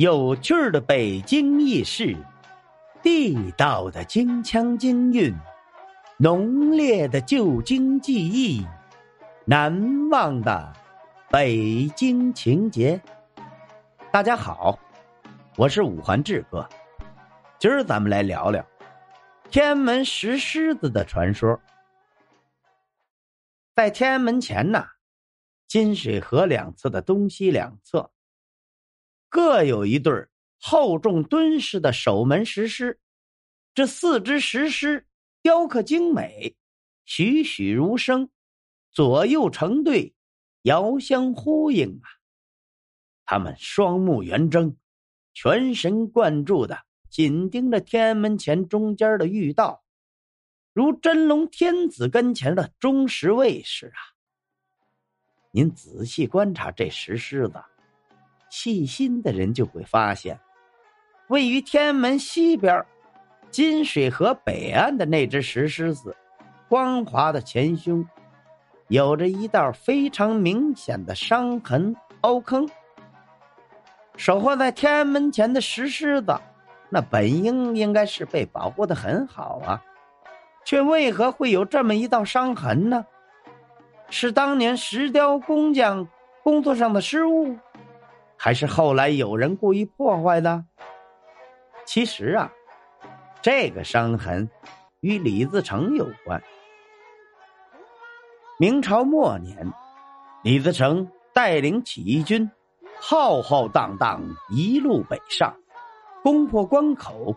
有趣的北京轶事，地道的京腔京韵，浓烈的旧京记忆，难忘的北京情节。大家好，我是五环志哥，今儿咱们来聊聊天安门石狮子的传说。在天安门前呐，金水河两侧的东西两侧。各有一对厚重敦实的守门石狮，这四只石狮雕刻精美，栩栩如生，左右成对，遥相呼应啊！他们双目圆睁，全神贯注的紧盯着天安门前中间的御道，如真龙天子跟前的忠实卫士啊！您仔细观察这石狮子。细心的人就会发现，位于天安门西边金水河北岸的那只石狮子，光滑的前胸，有着一道非常明显的伤痕凹坑。守候在天安门前的石狮子，那本应应该是被保护的很好啊，却为何会有这么一道伤痕呢？是当年石雕工匠工作上的失误？还是后来有人故意破坏的。其实啊，这个伤痕与李自成有关。明朝末年，李自成带领起义军浩浩荡荡一路北上，攻破关口，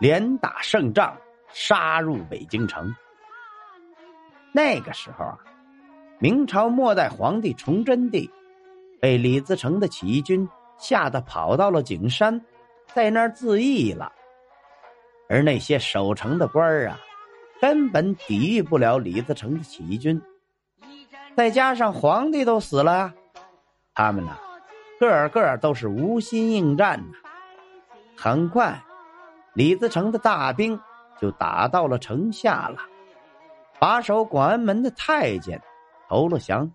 连打胜仗，杀入北京城。那个时候啊，明朝末代皇帝崇祯帝。被李自成的起义军吓得跑到了景山，在那儿自缢了。而那些守城的官儿啊，根本抵御不了李自成的起义军。再加上皇帝都死了，他们呐，个个都是无心应战呐。很快，李自成的大兵就打到了城下了。把守广安门的太监投了降，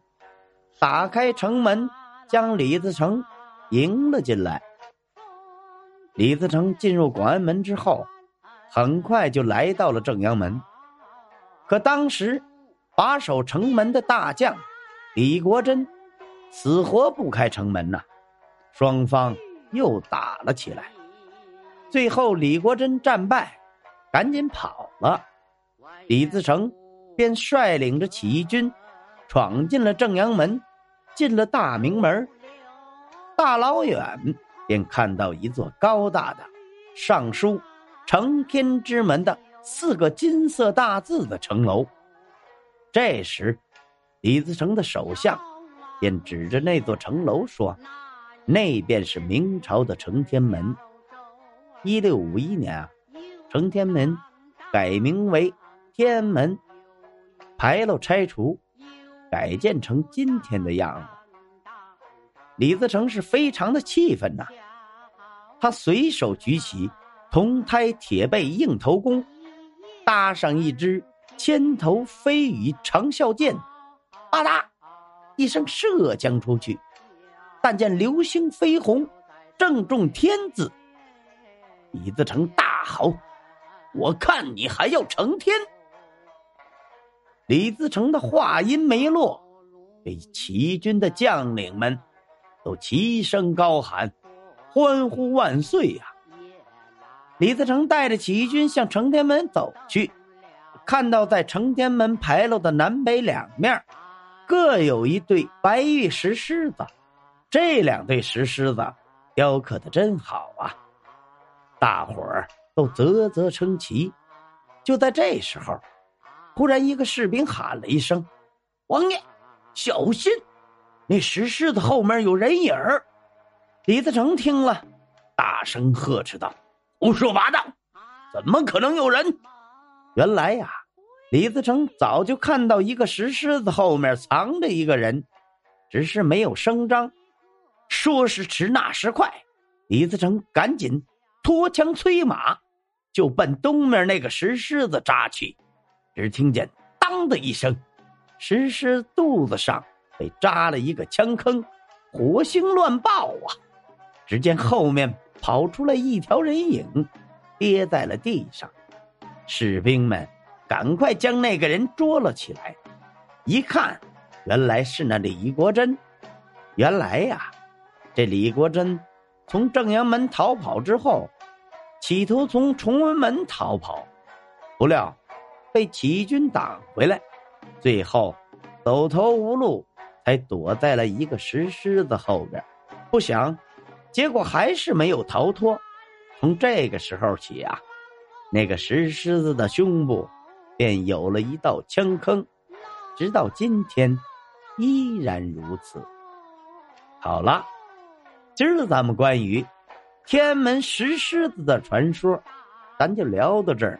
打开城门。将李自成迎了进来。李自成进入广安门之后，很快就来到了正阳门。可当时把守城门的大将李国珍死活不开城门呐，双方又打了起来。最后李国珍战败，赶紧跑了。李自成便率领着起义军闯进了正阳门。进了大明门，大老远便看到一座高大的、上书“承天之门”的四个金色大字的城楼。这时，李自成的手下便指着那座城楼说：“那便是明朝的承天门。”一六五一年啊，承天门改名为天安门，牌楼拆除。改建成今天的样子，李自成是非常的气愤呐。他随手举起铜胎铁背硬头弓，搭上一支千头飞羽长啸箭，吧嗒一声射将出去。但见流星飞红，正中天子。李自成大吼：“我看你还要成天！”李自成的话音没落，被起义军的将领们都齐声高喊，欢呼万岁呀！李自成带着起义军向承天门走去，看到在承天门牌楼的南北两面，各有一对白玉石狮子，这两对石狮子雕刻的真好啊！大伙儿都啧啧称奇。就在这时候。突然，一个士兵喊了一声：“王爷，小心！那石狮子后面有人影儿。”李自成听了，大声呵斥道：“胡说八道！怎么可能有人？”原来呀，李自成早就看到一个石狮子后面藏着一个人，只是没有声张。说时迟，那时快，李自成赶紧脱枪催马，就奔东面那个石狮子扎去。只听见“当”的一声，石狮肚子上被扎了一个枪坑，火星乱爆啊！只见后面跑出来一条人影，跌在了地上。士兵们赶快将那个人捉了起来。一看，原来是那李国珍。原来呀，这李国珍从正阳门逃跑之后，企图从崇文门逃跑，不料被起义军挡回来，最后走投无路，才躲在了一个石狮子后边。不想，结果还是没有逃脱。从这个时候起啊，那个石狮子的胸部便有了一道枪坑。直到今天，依然如此。好了，今儿咱们关于天安门石狮子的传说，咱就聊到这儿。